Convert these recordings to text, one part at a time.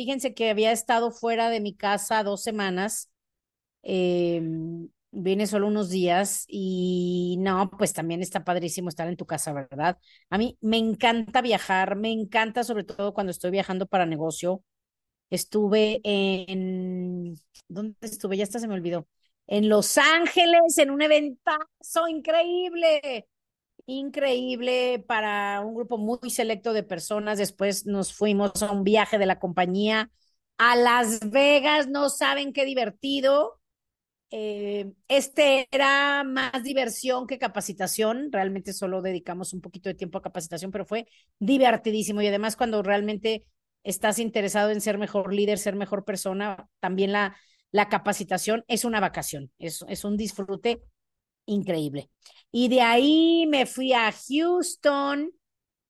Fíjense que había estado fuera de mi casa dos semanas. Eh, Vine solo unos días y no, pues también está padrísimo estar en tu casa, ¿verdad? A mí me encanta viajar, me encanta sobre todo cuando estoy viajando para negocio. Estuve en, ¿dónde estuve? Ya hasta se me olvidó. En Los Ángeles, en un eventazo increíble, increíble para un grupo muy selecto de personas. Después nos fuimos a un viaje de la compañía a Las Vegas, no saben qué divertido eh, este era más diversión que capacitación. Realmente solo dedicamos un poquito de tiempo a capacitación, pero fue divertidísimo. Y además, cuando realmente estás interesado en ser mejor líder, ser mejor persona, también la, la capacitación es una vacación, es, es un disfrute increíble. Y de ahí me fui a Houston,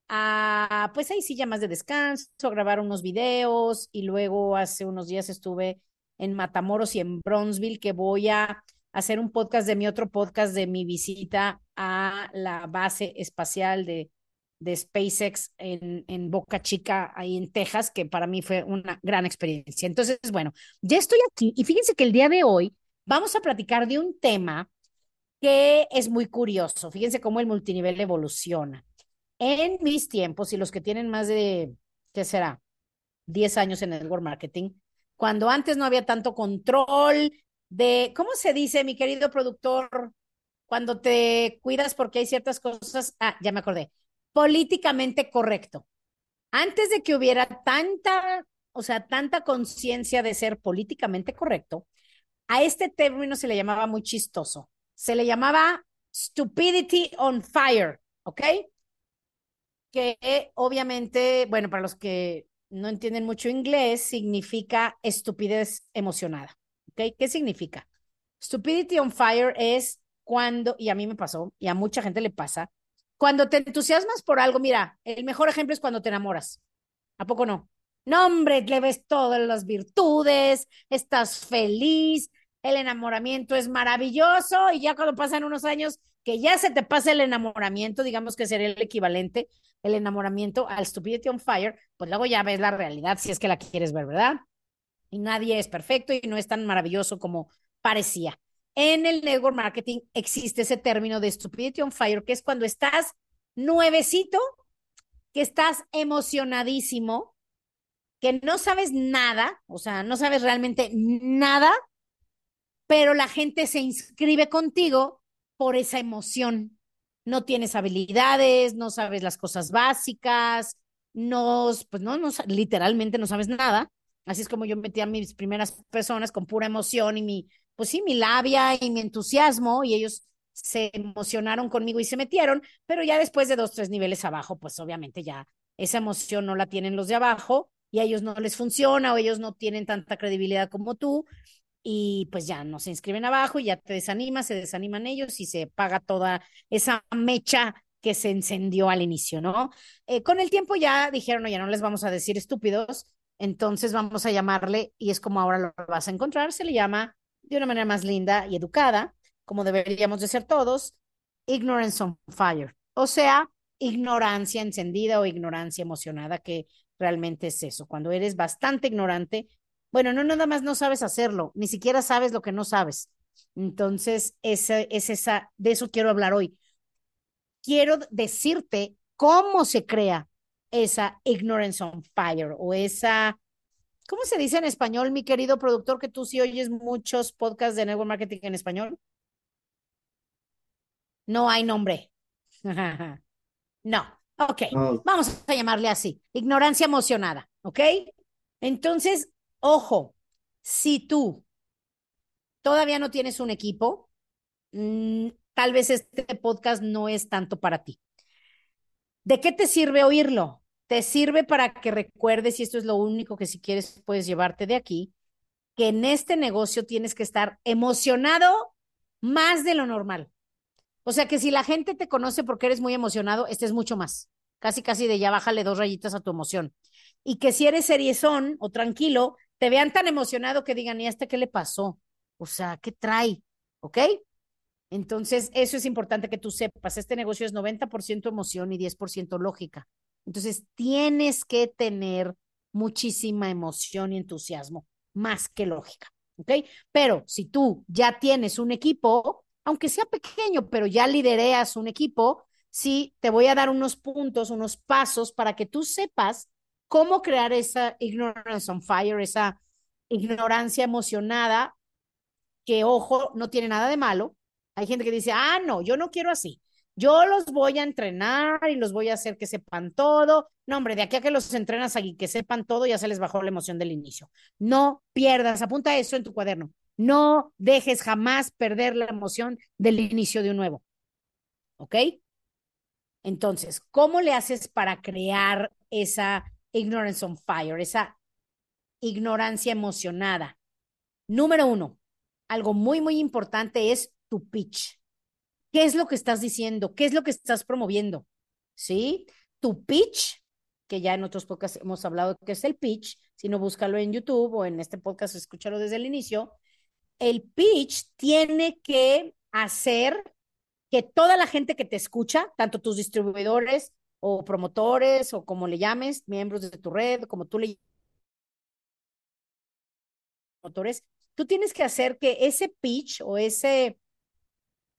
a, pues ahí sí ya de descanso, a grabar unos videos y luego hace unos días estuve en Matamoros y en Bronzeville, que voy a hacer un podcast de mi otro podcast de mi visita a la base espacial de, de SpaceX en, en Boca Chica, ahí en Texas, que para mí fue una gran experiencia. Entonces, bueno, ya estoy aquí y fíjense que el día de hoy vamos a platicar de un tema que es muy curioso. Fíjense cómo el multinivel evoluciona. En mis tiempos, y los que tienen más de, ¿qué será? 10 años en el network marketing, cuando antes no había tanto control de, ¿cómo se dice, mi querido productor? Cuando te cuidas porque hay ciertas cosas, ah, ya me acordé, políticamente correcto. Antes de que hubiera tanta, o sea, tanta conciencia de ser políticamente correcto, a este término se le llamaba muy chistoso. Se le llamaba stupidity on fire, ¿ok? Que obviamente, bueno, para los que no entienden mucho inglés, significa estupidez emocionada. ¿Ok? ¿Qué significa? Stupidity on fire es cuando, y a mí me pasó, y a mucha gente le pasa, cuando te entusiasmas por algo, mira, el mejor ejemplo es cuando te enamoras. ¿A poco no? No, hombre, le ves todas las virtudes, estás feliz, el enamoramiento es maravilloso y ya cuando pasan unos años que ya se te pasa el enamoramiento, digamos que sería el equivalente, el enamoramiento al Stupidity on Fire, pues luego ya ves la realidad si es que la quieres ver, ¿verdad? Y nadie es perfecto y no es tan maravilloso como parecía. En el network marketing existe ese término de Stupidity on Fire, que es cuando estás nuevecito, que estás emocionadísimo, que no sabes nada, o sea, no sabes realmente nada, pero la gente se inscribe contigo por esa emoción no tienes habilidades, no sabes las cosas básicas, no, pues no, no, literalmente no sabes nada. Así es como yo metí a mis primeras personas con pura emoción y mi, pues sí, mi labia y mi entusiasmo y ellos se emocionaron conmigo y se metieron, pero ya después de dos, tres niveles abajo, pues obviamente ya esa emoción no la tienen los de abajo y a ellos no les funciona o ellos no tienen tanta credibilidad como tú y pues ya no se inscriben abajo y ya te desanima, se desaniman ellos y se paga toda esa mecha que se encendió al inicio, ¿no? Eh, con el tiempo ya dijeron, ya no les vamos a decir estúpidos, entonces vamos a llamarle, y es como ahora lo vas a encontrar, se le llama de una manera más linda y educada, como deberíamos de ser todos, ignorance on fire, o sea, ignorancia encendida o ignorancia emocionada, que realmente es eso, cuando eres bastante ignorante bueno, no nada más no sabes hacerlo, ni siquiera sabes lo que no sabes. Entonces, esa, es esa, de eso quiero hablar hoy. Quiero decirte cómo se crea esa ignorance on fire o esa, ¿Cómo se dice en español, mi querido productor, que tú sí oyes muchos podcasts de network marketing en español? No hay nombre. no. Ok, vamos a llamarle así. Ignorancia emocionada, ¿ok? Entonces, ojo, si tú todavía no tienes un equipo, mm, tal vez este podcast no es tanto para ti. ¿De qué te sirve oírlo? Te sirve para que recuerdes, y esto es lo único que si quieres puedes llevarte de aquí, que en este negocio tienes que estar emocionado más de lo normal. O sea que si la gente te conoce porque eres muy emocionado, estés mucho más. Casi, casi de ya bájale dos rayitas a tu emoción. Y que si eres seriezón o tranquilo, te vean tan emocionado que digan, ¿y este qué le pasó? O sea, ¿qué trae? ¿Ok? Entonces, eso es importante que tú sepas. Este negocio es 90% emoción y 10% lógica. Entonces, tienes que tener muchísima emoción y entusiasmo, más que lógica. ¿Ok? Pero si tú ya tienes un equipo, aunque sea pequeño, pero ya lidereas un equipo, sí, te voy a dar unos puntos, unos pasos para que tú sepas cómo crear esa ignorance on fire, esa ignorancia emocionada, que ojo, no tiene nada de malo. Hay gente que dice, ah, no, yo no quiero así. Yo los voy a entrenar y los voy a hacer que sepan todo. No, hombre, de aquí a que los entrenas y que sepan todo, ya se les bajó la emoción del inicio. No pierdas, apunta eso en tu cuaderno. No dejes jamás perder la emoción del inicio de un nuevo. ¿Ok? Entonces, ¿cómo le haces para crear esa ignorance on fire, esa ignorancia emocionada? Número uno, algo muy, muy importante es tu pitch. ¿Qué es lo que estás diciendo? ¿Qué es lo que estás promoviendo? ¿Sí? Tu pitch, que ya en otros podcasts hemos hablado que es el pitch, si no búscalo en YouTube o en este podcast, escúchalo desde el inicio. El pitch tiene que hacer que toda la gente que te escucha, tanto tus distribuidores o promotores o como le llames, miembros de tu red, como tú le promotores, tú tienes que hacer que ese pitch o ese,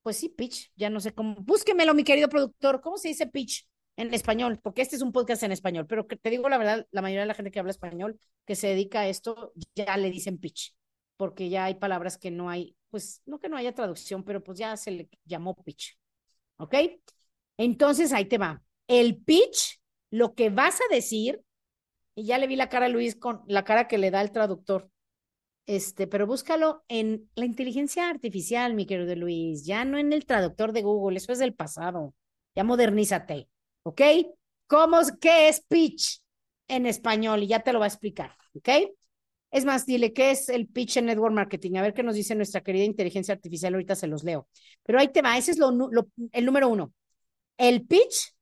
pues sí, pitch, ya no sé cómo, búsquemelo, mi querido productor, ¿cómo se dice pitch en español? Porque este es un podcast en español, pero te digo la verdad, la mayoría de la gente que habla español, que se dedica a esto, ya le dicen pitch, porque ya hay palabras que no hay pues no que no haya traducción, pero pues ya se le llamó pitch. ¿Ok? Entonces ahí te va. El pitch, lo que vas a decir, y ya le vi la cara a Luis con la cara que le da el traductor. Este, pero búscalo en la inteligencia artificial, mi querido Luis, ya no en el traductor de Google, eso es del pasado. Ya modernízate, ¿ok? ¿Cómo, qué es pitch en español? Y ya te lo va a explicar, ¿ok? Es más, dile qué es el pitch en network marketing. A ver qué nos dice nuestra querida inteligencia artificial. Ahorita se los leo. Pero ahí te va. Ese es el número uno. El pitch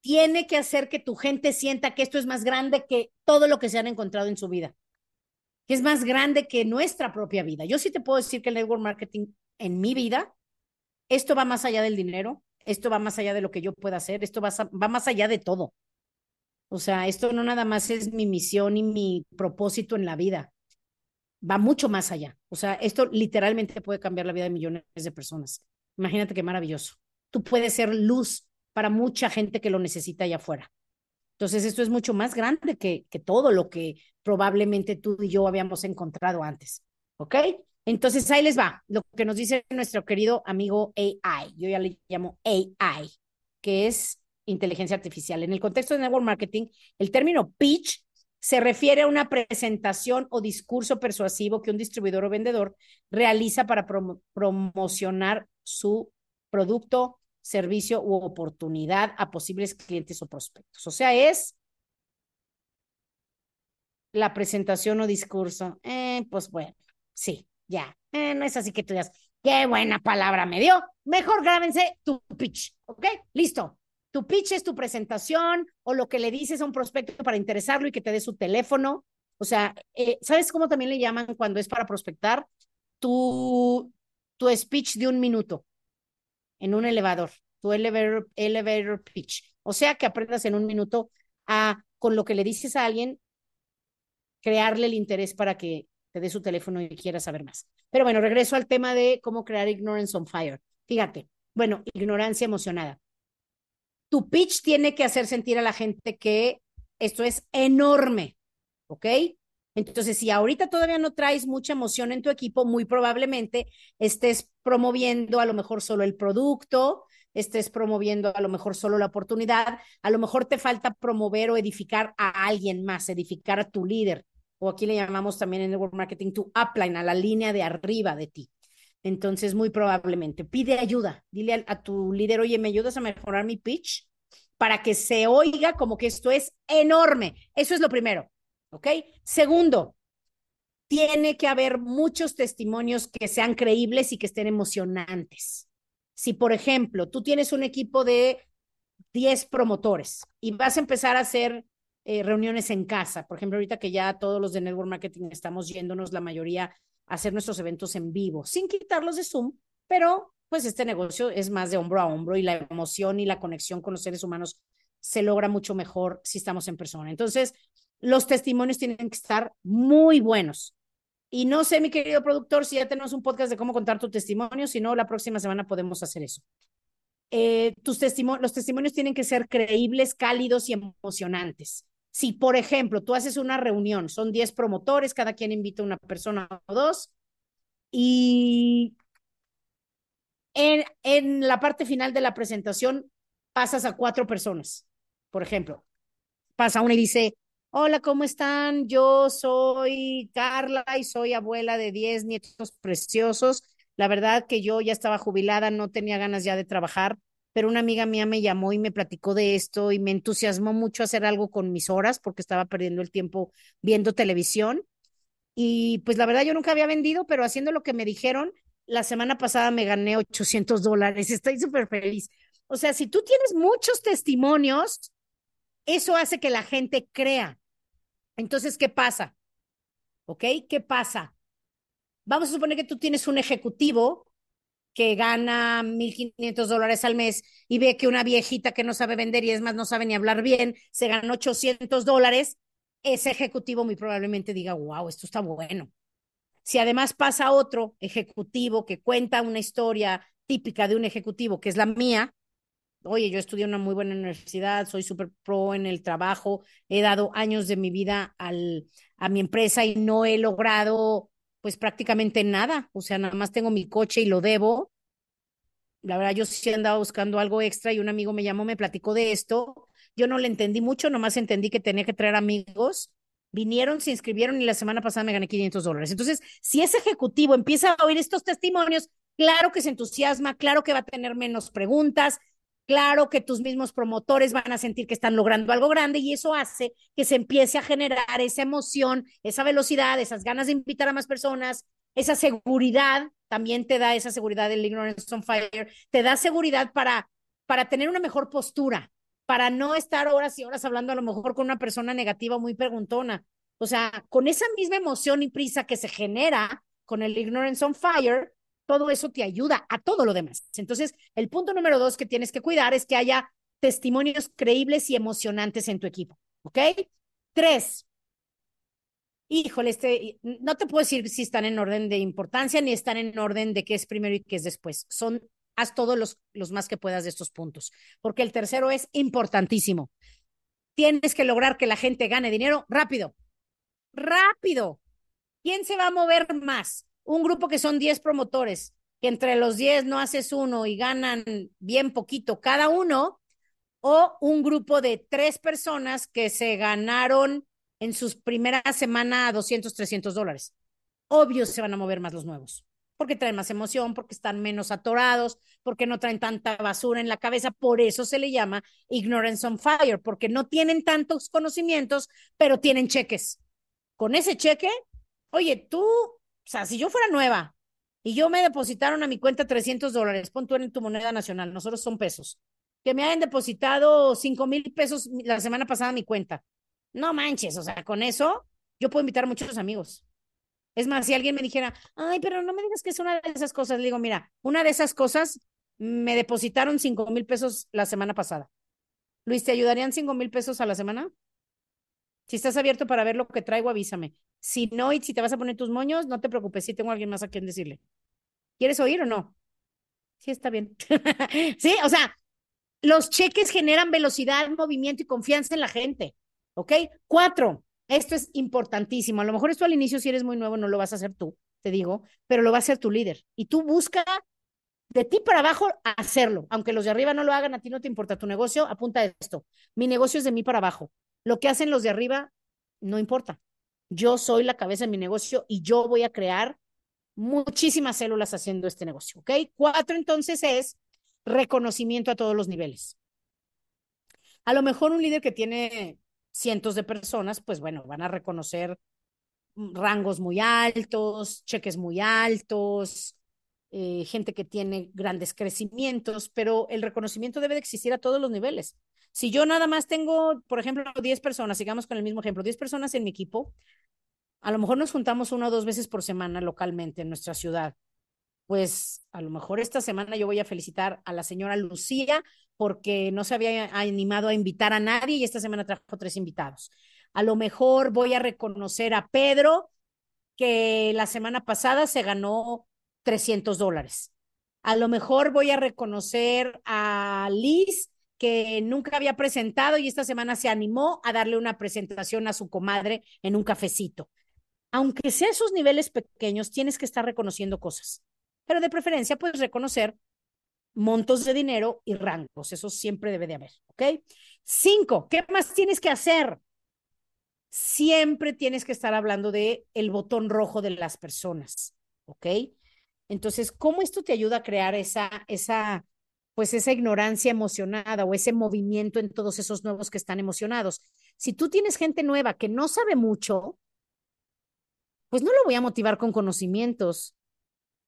tiene que hacer que tu gente sienta que esto es más grande que todo lo que se han encontrado en su vida. Que es más grande que nuestra propia vida. Yo sí te puedo decir que el network marketing en mi vida, esto va más allá del dinero, esto va más allá de lo que yo pueda hacer, esto va, va más allá de todo. O sea, esto no nada más es mi misión y mi propósito en la vida. Va mucho más allá. O sea, esto literalmente puede cambiar la vida de millones de personas. Imagínate qué maravilloso. Tú puedes ser luz para mucha gente que lo necesita allá afuera. Entonces, esto es mucho más grande que, que todo lo que probablemente tú y yo habíamos encontrado antes. ¿Ok? Entonces, ahí les va lo que nos dice nuestro querido amigo AI. Yo ya le llamo AI, que es inteligencia artificial. En el contexto de network marketing, el término pitch se refiere a una presentación o discurso persuasivo que un distribuidor o vendedor realiza para promocionar su producto, servicio u oportunidad a posibles clientes o prospectos. O sea, es la presentación o discurso. Eh, pues bueno, sí, ya. Eh, no es así que tú digas, qué buena palabra me dio. Mejor grábense tu pitch, ¿ok? Listo. Tu pitch es tu presentación o lo que le dices a un prospecto para interesarlo y que te dé su teléfono. O sea, eh, ¿sabes cómo también le llaman cuando es para prospectar? Tu, tu speech de un minuto en un elevador, tu elevator, elevator pitch. O sea, que aprendas en un minuto a, con lo que le dices a alguien, crearle el interés para que te dé su teléfono y quiera saber más. Pero bueno, regreso al tema de cómo crear ignorance on fire. Fíjate, bueno, ignorancia emocionada tu pitch tiene que hacer sentir a la gente que esto es enorme. ¿ok? Entonces, si ahorita todavía no traes mucha emoción en tu equipo, muy probablemente estés promoviendo a lo mejor solo el producto, estés promoviendo a lo mejor solo la oportunidad, a lo mejor te falta promover o edificar a alguien más, edificar a tu líder, o aquí le llamamos también en Network Marketing tu upline, a la línea de arriba de ti. Entonces, muy probablemente, pide ayuda, dile a, a tu líder, oye, ¿me ayudas a mejorar mi pitch? Para que se oiga como que esto es enorme. Eso es lo primero, ¿ok? Segundo, tiene que haber muchos testimonios que sean creíbles y que estén emocionantes. Si, por ejemplo, tú tienes un equipo de 10 promotores y vas a empezar a hacer eh, reuniones en casa, por ejemplo, ahorita que ya todos los de Network Marketing estamos yéndonos la mayoría a hacer nuestros eventos en vivo, sin quitarlos de Zoom, pero pues este negocio es más de hombro a hombro y la emoción y la conexión con los seres humanos se logra mucho mejor si estamos en persona. Entonces, los testimonios tienen que estar muy buenos. Y no sé, mi querido productor, si ya tenemos un podcast de cómo contar tu testimonio, si no, la próxima semana podemos hacer eso. Eh, tus testimonios, los testimonios tienen que ser creíbles, cálidos y emocionantes. Si, por ejemplo, tú haces una reunión, son 10 promotores, cada quien invita a una persona o dos, y en, en la parte final de la presentación pasas a cuatro personas, por ejemplo. Pasa una y dice, Hola, ¿cómo están? Yo soy Carla y soy abuela de 10 nietos preciosos. La verdad que yo ya estaba jubilada, no tenía ganas ya de trabajar, pero una amiga mía me llamó y me platicó de esto y me entusiasmó mucho hacer algo con mis horas porque estaba perdiendo el tiempo viendo televisión. Y pues la verdad yo nunca había vendido, pero haciendo lo que me dijeron, la semana pasada me gané 800 dólares. Estoy súper feliz. O sea, si tú tienes muchos testimonios, eso hace que la gente crea. Entonces, ¿qué pasa? ¿Ok? ¿Qué pasa? Vamos a suponer que tú tienes un ejecutivo que gana 1.500 dólares al mes y ve que una viejita que no sabe vender y es más no sabe ni hablar bien, se gana 800 dólares, ese ejecutivo muy probablemente diga, wow, esto está bueno. Si además pasa otro ejecutivo que cuenta una historia típica de un ejecutivo, que es la mía, oye, yo estudié en una muy buena universidad, soy súper pro en el trabajo, he dado años de mi vida al, a mi empresa y no he logrado pues prácticamente nada, o sea, nada más tengo mi coche y lo debo. La verdad, yo sí andaba buscando algo extra y un amigo me llamó, me platicó de esto. Yo no le entendí mucho, nomás entendí que tenía que traer amigos. Vinieron, se inscribieron y la semana pasada me gané 500 dólares. Entonces, si ese ejecutivo empieza a oír estos testimonios, claro que se entusiasma, claro que va a tener menos preguntas, Claro que tus mismos promotores van a sentir que están logrando algo grande y eso hace que se empiece a generar esa emoción, esa velocidad, esas ganas de invitar a más personas, esa seguridad, también te da esa seguridad del Ignorance on Fire, te da seguridad para, para tener una mejor postura, para no estar horas y horas hablando a lo mejor con una persona negativa muy preguntona. O sea, con esa misma emoción y prisa que se genera con el Ignorance on Fire, todo eso te ayuda a todo lo demás. Entonces, el punto número dos que tienes que cuidar es que haya testimonios creíbles y emocionantes en tu equipo. ¿Ok? Tres. Híjole, este, no te puedo decir si están en orden de importancia ni están en orden de qué es primero y qué es después. Son, haz todos los, los más que puedas de estos puntos, porque el tercero es importantísimo. Tienes que lograr que la gente gane dinero rápido. Rápido. ¿Quién se va a mover más? Un grupo que son 10 promotores, que entre los 10 no haces uno y ganan bien poquito cada uno, o un grupo de tres personas que se ganaron en sus primeras semanas 200, 300 dólares. Obvio se van a mover más los nuevos, porque traen más emoción, porque están menos atorados, porque no traen tanta basura en la cabeza. Por eso se le llama ignorance on fire, porque no tienen tantos conocimientos, pero tienen cheques. Con ese cheque, oye, tú o sea, si yo fuera nueva y yo me depositaron a mi cuenta 300 dólares, pon tú en tu moneda nacional, nosotros son pesos, que me hayan depositado 5 mil pesos la semana pasada a mi cuenta. No manches, o sea, con eso yo puedo invitar a muchos amigos. Es más, si alguien me dijera, ay, pero no me digas que es una de esas cosas, le digo, mira, una de esas cosas me depositaron 5 mil pesos la semana pasada. Luis, ¿te ayudarían 5 mil pesos a la semana? Si estás abierto para ver lo que traigo, avísame. Si no, y si te vas a poner tus moños, no te preocupes, si tengo alguien más a quien decirle. ¿Quieres oír o no? Sí, está bien. sí, o sea, los cheques generan velocidad, movimiento y confianza en la gente. ¿Ok? Cuatro, Esto es importantísimo. A lo mejor esto al inicio, si eres muy nuevo, no lo vas a hacer tú, te digo, pero lo va a hacer tu líder. Y tú busca de ti para abajo hacerlo. Aunque los de arriba no lo hagan, a ti no te importa tu negocio, apunta esto. Mi negocio es de mí para abajo. Lo que hacen los de arriba no importa. Yo soy la cabeza de mi negocio y yo voy a crear muchísimas células haciendo este negocio, ¿ok? Cuatro entonces es reconocimiento a todos los niveles. A lo mejor un líder que tiene cientos de personas, pues bueno, van a reconocer rangos muy altos, cheques muy altos, eh, gente que tiene grandes crecimientos, pero el reconocimiento debe de existir a todos los niveles. Si yo nada más tengo, por ejemplo, 10 personas, sigamos con el mismo ejemplo, 10 personas en mi equipo, a lo mejor nos juntamos una o dos veces por semana localmente en nuestra ciudad. Pues a lo mejor esta semana yo voy a felicitar a la señora Lucía porque no se había animado a invitar a nadie y esta semana trajo tres invitados. A lo mejor voy a reconocer a Pedro que la semana pasada se ganó 300 dólares. A lo mejor voy a reconocer a Liz que nunca había presentado y esta semana se animó a darle una presentación a su comadre en un cafecito. Aunque sea esos niveles pequeños, tienes que estar reconociendo cosas, pero de preferencia puedes reconocer montos de dinero y rangos. Eso siempre debe de haber, ¿ok? Cinco, ¿qué más tienes que hacer? Siempre tienes que estar hablando de el botón rojo de las personas, ¿ok? Entonces, ¿cómo esto te ayuda a crear esa, esa, pues esa ignorancia emocionada o ese movimiento en todos esos nuevos que están emocionados? Si tú tienes gente nueva que no sabe mucho, pues no lo voy a motivar con conocimientos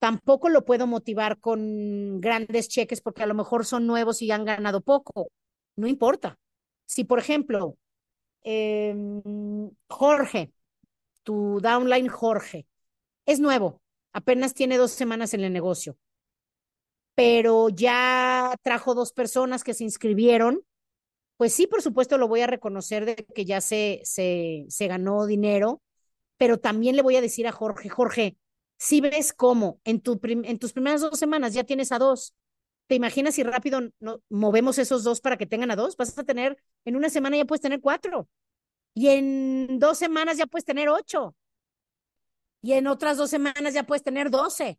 tampoco lo puedo motivar con grandes cheques porque a lo mejor son nuevos y han ganado poco. No importa. Si, por ejemplo, em, Jorge, tu downline Jorge, es nuevo, apenas tiene dos semanas en el negocio, pero ya trajo dos personas que se inscribieron, pues sí, por supuesto, lo voy a reconocer de que ya se, se, se ganó dinero, pero también le voy a decir a Jorge, Jorge, si ves cómo en, tu en tus primeras dos semanas ya tienes a dos, ¿te imaginas si rápido no, movemos esos dos para que tengan a dos? Vas a tener, en una semana ya puedes tener cuatro. Y en dos semanas ya puedes tener ocho. Y en otras dos semanas ya puedes tener doce.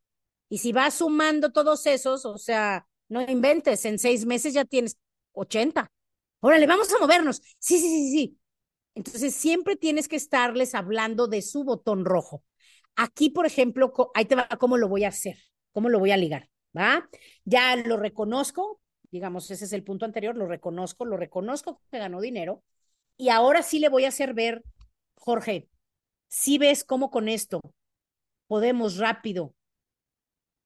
Y si vas sumando todos esos, o sea, no inventes, en seis meses ya tienes ochenta. Órale, vamos a movernos. Sí, sí, sí, sí. Entonces siempre tienes que estarles hablando de su botón rojo. Aquí, por ejemplo, ahí te va cómo lo voy a hacer, cómo lo voy a ligar, ¿va? Ya lo reconozco, digamos, ese es el punto anterior, lo reconozco, lo reconozco que ganó dinero y ahora sí le voy a hacer ver, Jorge, si ves cómo con esto podemos rápido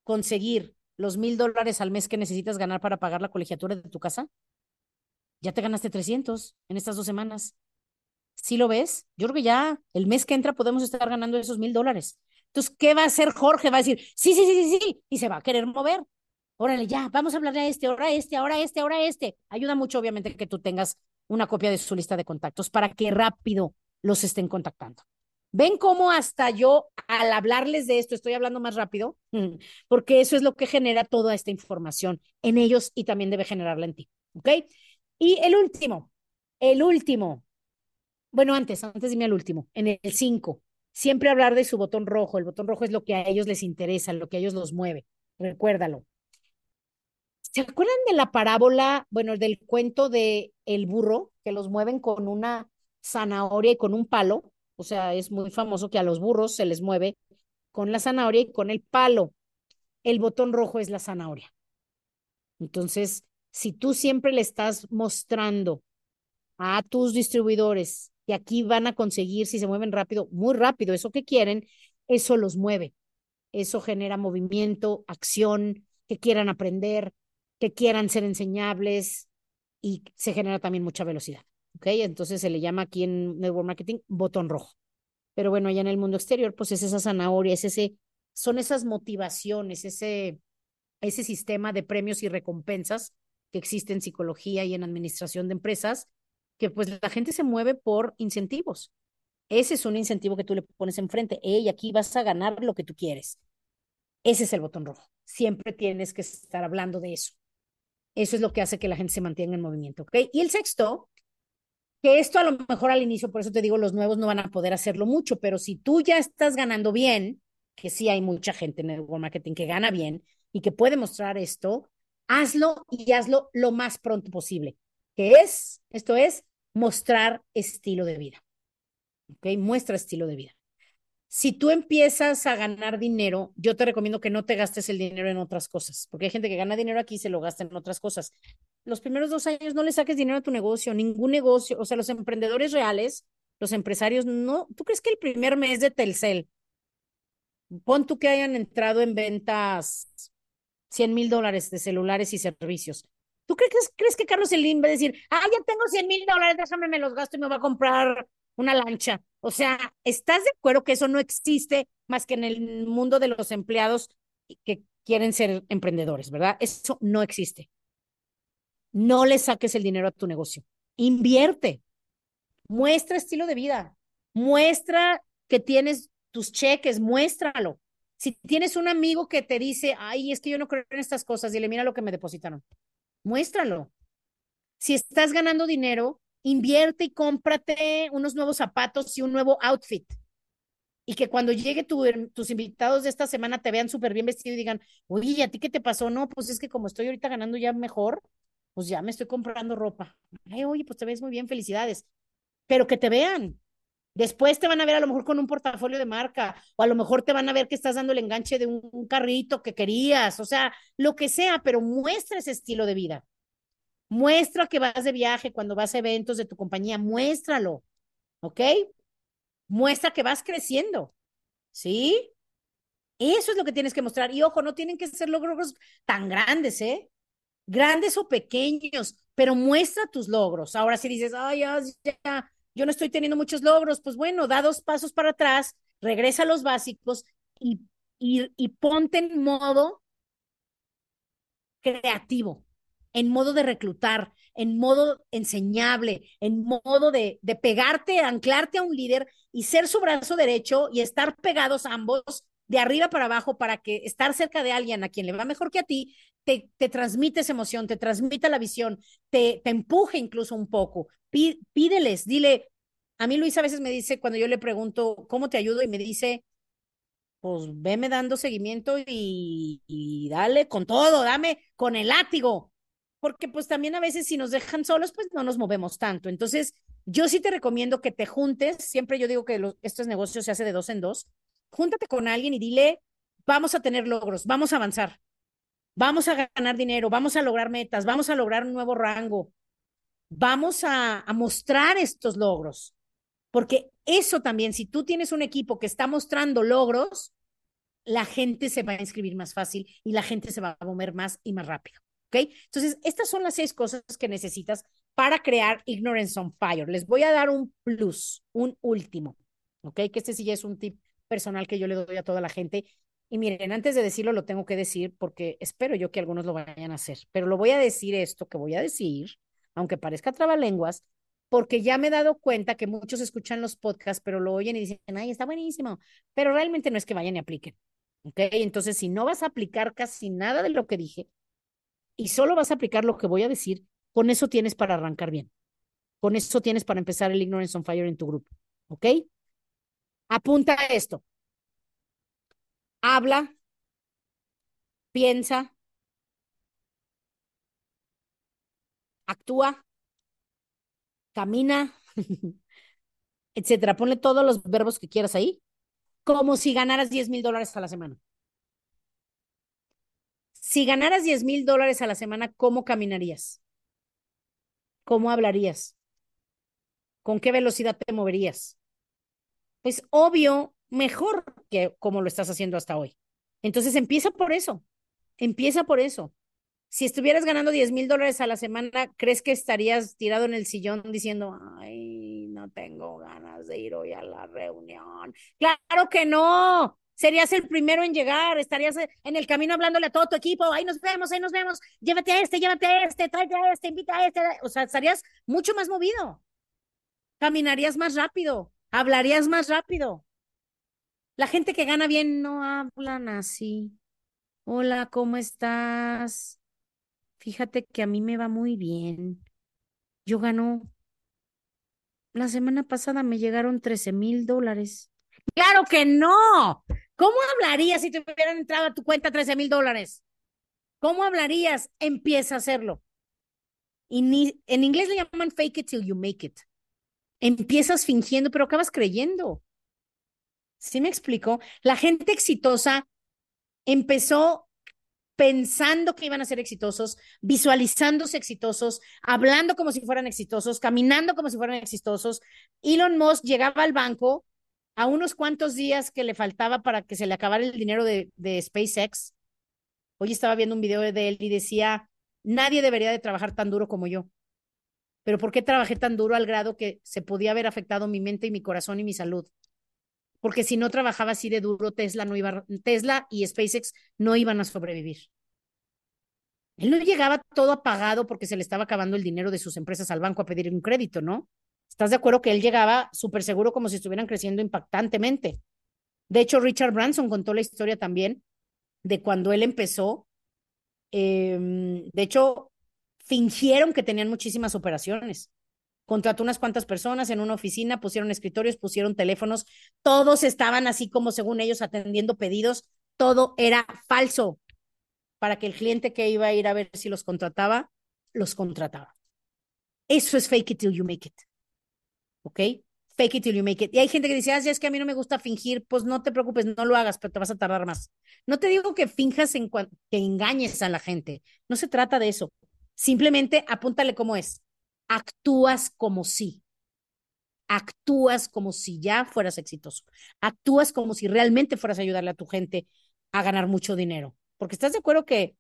conseguir los mil dólares al mes que necesitas ganar para pagar la colegiatura de tu casa, ya te ganaste 300 en estas dos semanas. ¿Sí lo ves? Yo creo que ya el mes que entra podemos estar ganando esos mil dólares. Entonces, ¿qué va a hacer Jorge? Va a decir, sí, sí, sí, sí, sí, y se va a querer mover. Órale, ya, vamos a hablarle a este, ahora a este, ahora a este, ahora a este. Ayuda mucho, obviamente, que tú tengas una copia de su lista de contactos para que rápido los estén contactando. ¿Ven cómo hasta yo, al hablarles de esto, estoy hablando más rápido? Porque eso es lo que genera toda esta información en ellos y también debe generarla en ti. ¿Ok? Y el último, el último, bueno, antes, antes dime al último, en el 5, siempre hablar de su botón rojo. El botón rojo es lo que a ellos les interesa, lo que a ellos los mueve. Recuérdalo. ¿Se acuerdan de la parábola, bueno, del cuento de el burro, que los mueven con una zanahoria y con un palo? O sea, es muy famoso que a los burros se les mueve con la zanahoria y con el palo. El botón rojo es la zanahoria. Entonces, si tú siempre le estás mostrando a tus distribuidores y aquí van a conseguir, si se mueven rápido, muy rápido, eso que quieren, eso los mueve. Eso genera movimiento, acción, que quieran aprender, que quieran ser enseñables y se genera también mucha velocidad. ¿Ok? Entonces se le llama aquí en Network Marketing botón rojo. Pero bueno, allá en el mundo exterior, pues es esa zanahoria, es ese, son esas motivaciones, ese, ese sistema de premios y recompensas que existe en psicología y en administración de empresas, que pues la gente se mueve por incentivos. Ese es un incentivo que tú le pones enfrente. Hey, aquí vas a ganar lo que tú quieres. Ese es el botón rojo. Siempre tienes que estar hablando de eso. Eso es lo que hace que la gente se mantenga en movimiento, ¿ok? Y el sexto Que esto a lo mejor al inicio, por eso te digo, los nuevos no van a poder hacerlo mucho, pero si tú ya estás ganando bien, que sí hay mucha gente en el marketing que gana bien y que puede mostrar esto, hazlo y hazlo lo más pronto posible. Que es, esto es, mostrar estilo de vida. ¿Ok? Muestra estilo de vida. Si tú empiezas a ganar dinero, yo te recomiendo que no te gastes el dinero en otras cosas, porque hay gente que gana dinero aquí y se lo gasta en otras cosas. Los primeros dos años no le saques dinero a tu negocio, ningún negocio, o sea, los emprendedores reales, los empresarios, no, ¿tú crees que el primer mes de Telcel, pon tú que hayan entrado en ventas 100 mil dólares de celulares y servicios? ¿Tú crees, crees que Carlos Slim va a decir, ah, ya tengo 100 mil dólares, déjame me los gasto y me va a comprar una lancha? O sea, ¿estás de acuerdo que eso no existe más que en el mundo de los empleados que quieren ser emprendedores, verdad? Eso no existe. No le saques el dinero a tu negocio. Invierte. Muestra estilo de vida. Muestra que tienes tus cheques, muéstralo. Si tienes un amigo que te dice, ay, es que yo no creo en estas cosas, dile, mira lo que me depositaron. Muéstralo. Si estás ganando dinero, invierte y cómprate unos nuevos zapatos y un nuevo outfit. Y que cuando llegue tus invitados de esta semana te vean súper bien vestido y digan, oye, ¿a ti qué te pasó? No, pues es que como estoy ahorita ganando ya mejor, pues ya me estoy comprando ropa. Ay, oye, pues te ves muy bien, felicidades. Pero que te vean. Después te van a ver a lo mejor con un portafolio de marca, o a lo mejor te van a ver que estás dando el enganche de un, un carrito que querías, o sea, lo que sea, pero muestra ese estilo de vida. Muestra que vas de viaje cuando vas a eventos de tu compañía, muéstralo, ¿ok? Muestra que vas creciendo, ¿sí? Eso es lo que tienes que mostrar. Y ojo, no tienen que ser logros tan grandes, ¿eh? Grandes o pequeños, pero muestra tus logros. Ahora si dices, ay, ya, yo no estoy teniendo muchos logros, pues bueno, da dos pasos para atrás, regresa a los básicos y, y, y ponte en modo creativo en modo de reclutar, en modo enseñable, en modo de, de pegarte, anclarte a un líder y ser su brazo derecho y estar pegados ambos de arriba para abajo para que estar cerca de alguien a quien le va mejor que a ti, te, te transmite esa emoción, te transmite la visión, te, te empuje incluso un poco. pídeles, dile, a mí Luis a veces me dice, cuando yo le pregunto, ¿cómo te ayudo? Y me dice, pues veme dando seguimiento y, dale con todo, dame con el látigo porque pues también a veces si nos dejan solos, pues no nos movemos tanto. Entonces, yo sí te recomiendo que te juntes, siempre yo digo que estos negocios se hace de dos en dos, júntate con alguien y dile, vamos a tener logros, vamos a avanzar, vamos a ganar dinero, vamos a lograr metas, vamos a lograr un nuevo rango, vamos a, mostrar estos logros, porque eso también, si tú tienes un equipo que está mostrando logros, la gente se va a inscribir más fácil y la gente se va a mover más y más rápido. Entonces, estas son las seis cosas que necesitas para crear Ignorance on Fire. Les voy a dar un plus, un último, ¿ok? Que este sí ya es un tip personal que yo le doy a toda la gente. Y miren, antes de decirlo, lo tengo que decir porque espero yo que algunos lo vayan a hacer, pero lo voy a decir esto que voy a decir, aunque parezca trabalenguas, porque ya me he dado cuenta que muchos escuchan los podcasts, pero lo oyen y dicen, ay, está buenísimo, pero realmente no es que vayan y apliquen. ¿Ok? Entonces, si no vas a aplicar casi nada de lo que dije, y solo vas a aplicar lo que voy a decir, con eso tienes para arrancar bien. Con eso tienes para empezar el Ignorance on Fire en tu grupo. ¿Ok? Apunta esto. Habla, piensa, actúa, camina, etcétera. Ponle todos los verbos que quieras ahí, como si ganaras 10 mil dólares a la semana. Si ganaras 10 mil dólares a la semana, ¿cómo caminarías? ¿Cómo hablarías? ¿Con qué velocidad te moverías? Pues obvio, mejor que como lo estás haciendo hasta hoy. Entonces empieza por eso, empieza por eso. Si estuvieras ganando 10 mil dólares a la semana, ¿crees que estarías tirado en el sillón diciendo, ay, no tengo ganas de ir hoy a la reunión? Claro que no, serías el primero en llegar, estarías en el camino hablándole a todo tu equipo, ahí nos vemos, ahí nos vemos, llévate a este, llévate a este, tráete a este, invita a este, o sea, estarías mucho más movido, caminarías más rápido, hablarías más rápido. La gente que gana bien no hablan así. Hola, ¿cómo estás? Fíjate que a mí me va muy bien. Yo gano la semana pasada me llegaron 13 mil dólares. Claro que no. ¿Cómo hablarías si te hubieran entrado a tu cuenta 13 mil dólares? ¿Cómo hablarías? Empieza a hacerlo. En inglés le llaman fake it till you make it. Empiezas fingiendo, pero acabas creyendo. ¿Sí me explico? La gente exitosa empezó pensando que iban a ser exitosos, visualizándose exitosos, hablando como si fueran exitosos, caminando como si fueran exitosos. Elon Musk llegaba al banco a unos cuantos días que le faltaba para que se le acabara el dinero de, SpaceX. Hoy estaba viendo un video de él y decía, nadie debería de trabajar tan duro como yo. Pero ¿por qué trabajé tan duro al grado que se podía haber afectado mi mente y mi corazón y mi salud? porque si no trabajaba así de duro, Tesla no iba, Tesla y SpaceX no iban a sobrevivir. Él no llegaba todo apagado porque se le estaba acabando el dinero de sus empresas al banco a pedir un crédito, ¿no? ¿Estás de acuerdo que él llegaba súper seguro como si estuvieran creciendo impactantemente? De hecho, Richard Branson contó la historia también de cuando él empezó. Em, de hecho, fingieron que tenían muchísimas operaciones contrató unas cuantas personas en una oficina, pusieron escritorios, pusieron teléfonos, todos estaban así como según ellos atendiendo pedidos, todo era falso para que el cliente que iba a ir a ver si los contrataba, los contrataba. Eso es fake it till you make it. ¿Ok? Fake it till you make it. Y hay gente que dice, ah, es que a mí no me gusta fingir, pues no te preocupes, no lo hagas, pero te vas a tardar más. No te digo que finjas en que engañes a la gente, no se trata de eso. Simplemente apúntale cómo es actúas como si. Actúas como si ya fueras exitoso. Actúas como si realmente fueras a ayudarle a tu gente a ganar mucho dinero. Porque estás de acuerdo que,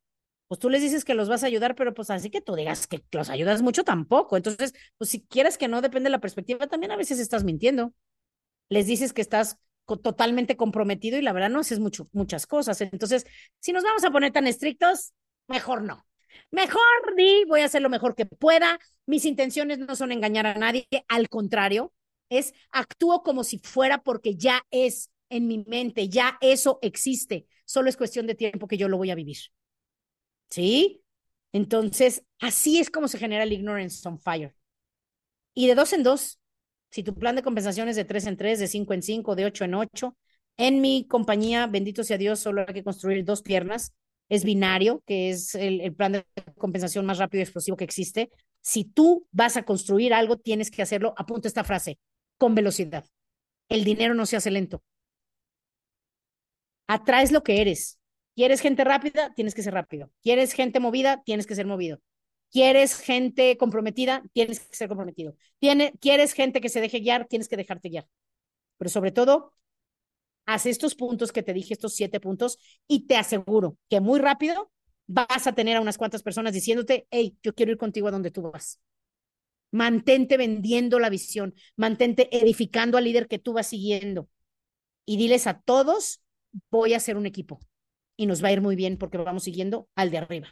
pues tú les dices que los vas a ayudar, pero pues así que tú digas que los ayudas mucho tampoco. Entonces, pues si quieres que no depende de la perspectiva, también a veces estás mintiendo. Les dices que estás totalmente comprometido y la verdad no haces mucho, muchas cosas. Entonces, si nos vamos a poner tan estrictos, mejor no. Mejor di, voy a hacer lo mejor que pueda. Mis intenciones no son engañar a nadie, al contrario, es actúo como si fuera porque ya es en mi mente, ya eso existe. Solo es cuestión de tiempo que yo lo voy a vivir. ¿Sí? Entonces, así es como se genera el ignorance on fire. Y de dos en dos, si tu plan de compensación es de tres en tres, de cinco en cinco, de ocho en ocho, en mi compañía, bendito sea Dios, solo hay que construir dos piernas es binario, que es el, plan de compensación más rápido y explosivo que existe. Si tú vas a construir algo, tienes que hacerlo, apunta esta frase, con velocidad. El dinero no se hace lento. Atraes lo que eres. ¿Quieres gente rápida? Tienes que ser rápido. ¿Quieres gente movida? Tienes que ser movido. ¿Quieres gente comprometida? Tienes que ser comprometido. ¿Quieres gente que se deje guiar? Tienes que dejarte guiar. Pero sobre todo, haz estos puntos que te dije, estos siete puntos, y te aseguro que muy rápido vas a tener a unas cuantas personas diciéndote, hey, yo quiero ir contigo a donde tú vas. Mantente vendiendo la visión, mantente edificando al líder que tú vas siguiendo y diles a todos, voy a hacer un equipo y nos va a ir muy bien porque vamos siguiendo al de arriba.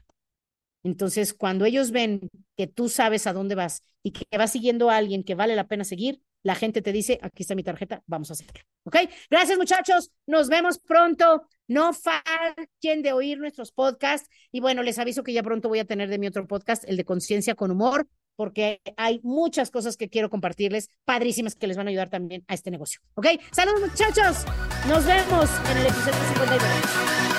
Entonces, cuando ellos ven que tú sabes a dónde vas y que vas siguiendo a alguien que vale la pena seguir, la gente te dice, aquí está mi tarjeta, vamos a hacerlo. ¿Ok? Gracias muchachos, nos vemos pronto. No falten de oír nuestros podcasts. Y bueno, les aviso que ya pronto voy a tener de mi otro podcast, el de Conciencia con Humor, porque hay muchas cosas que quiero compartirles, padrísimas, que les van a ayudar también a este negocio. ¿Ok? Saludos muchachos, nos vemos en el episodio 52.